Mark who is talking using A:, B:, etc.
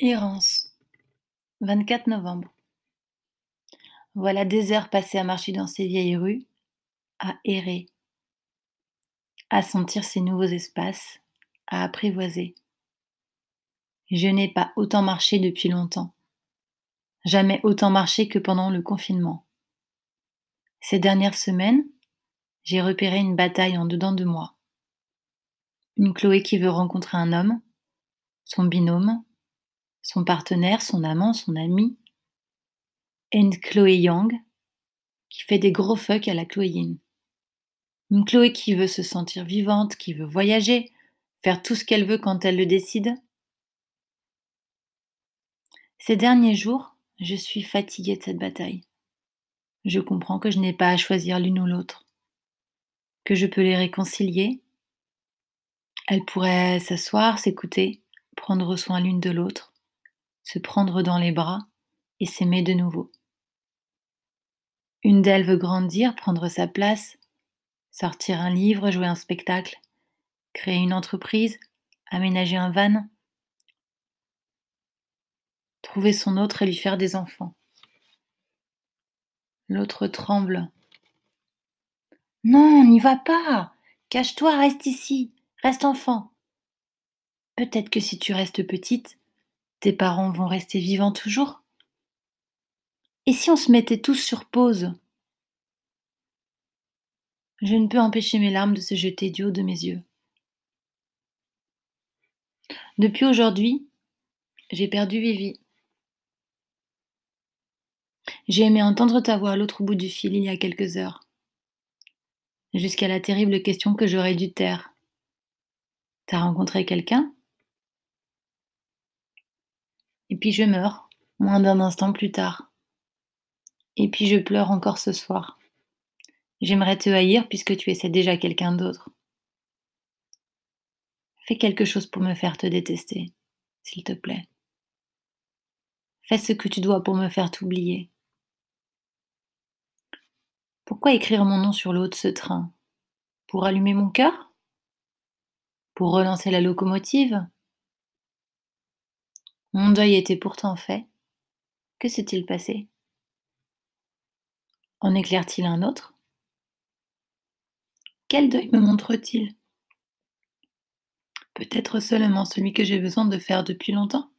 A: Errance. 24 novembre. Voilà des heures passées à marcher dans ces vieilles rues, à errer, à sentir ces nouveaux espaces, à apprivoiser. Je n'ai pas autant marché depuis longtemps. Jamais autant marché que pendant le confinement. Ces dernières semaines, j'ai repéré une bataille en dedans de moi. Une Chloé qui veut rencontrer un homme, son binôme, son partenaire, son amant, son ami, une Chloé Yang qui fait des gros fucks à la Chloé Une Chloé qui veut se sentir vivante, qui veut voyager, faire tout ce qu'elle veut quand elle le décide. Ces derniers jours, je suis fatiguée de cette bataille. Je comprends que je n'ai pas à choisir l'une ou l'autre, que je peux les réconcilier. Elles pourraient s'asseoir, s'écouter, prendre soin l'une de l'autre, se prendre dans les bras et s'aimer de nouveau. Une d'elles veut grandir, prendre sa place, sortir un livre, jouer un spectacle, créer une entreprise, aménager un van, trouver son autre et lui faire des enfants. L'autre tremble. Non, n'y va pas. Cache-toi, reste ici. Reste enfant. Peut-être que si tu restes petite, tes parents vont rester vivants toujours? Et si on se mettait tous sur pause? Je ne peux empêcher mes larmes de se jeter du haut de mes yeux. Depuis aujourd'hui, j'ai perdu Vivi. J'ai aimé entendre ta voix à l'autre bout du fil il y a quelques heures, jusqu'à la terrible question que j'aurais dû taire. T'as rencontré quelqu'un? Et puis je meurs, moins d'un instant plus tard. Et puis je pleure encore ce soir. J'aimerais te haïr puisque tu essaies déjà quelqu'un d'autre. Fais quelque chose pour me faire te détester, s'il te plaît. Fais ce que tu dois pour me faire t'oublier. Pourquoi écrire mon nom sur l'eau de ce train? Pour allumer mon cœur? Pour relancer la locomotive? Mon deuil était pourtant fait. Que s'est-il passé? En éclaire-t-il un autre? Quel deuil me montre-t-il? Peut-être seulement celui que j'ai besoin de faire depuis longtemps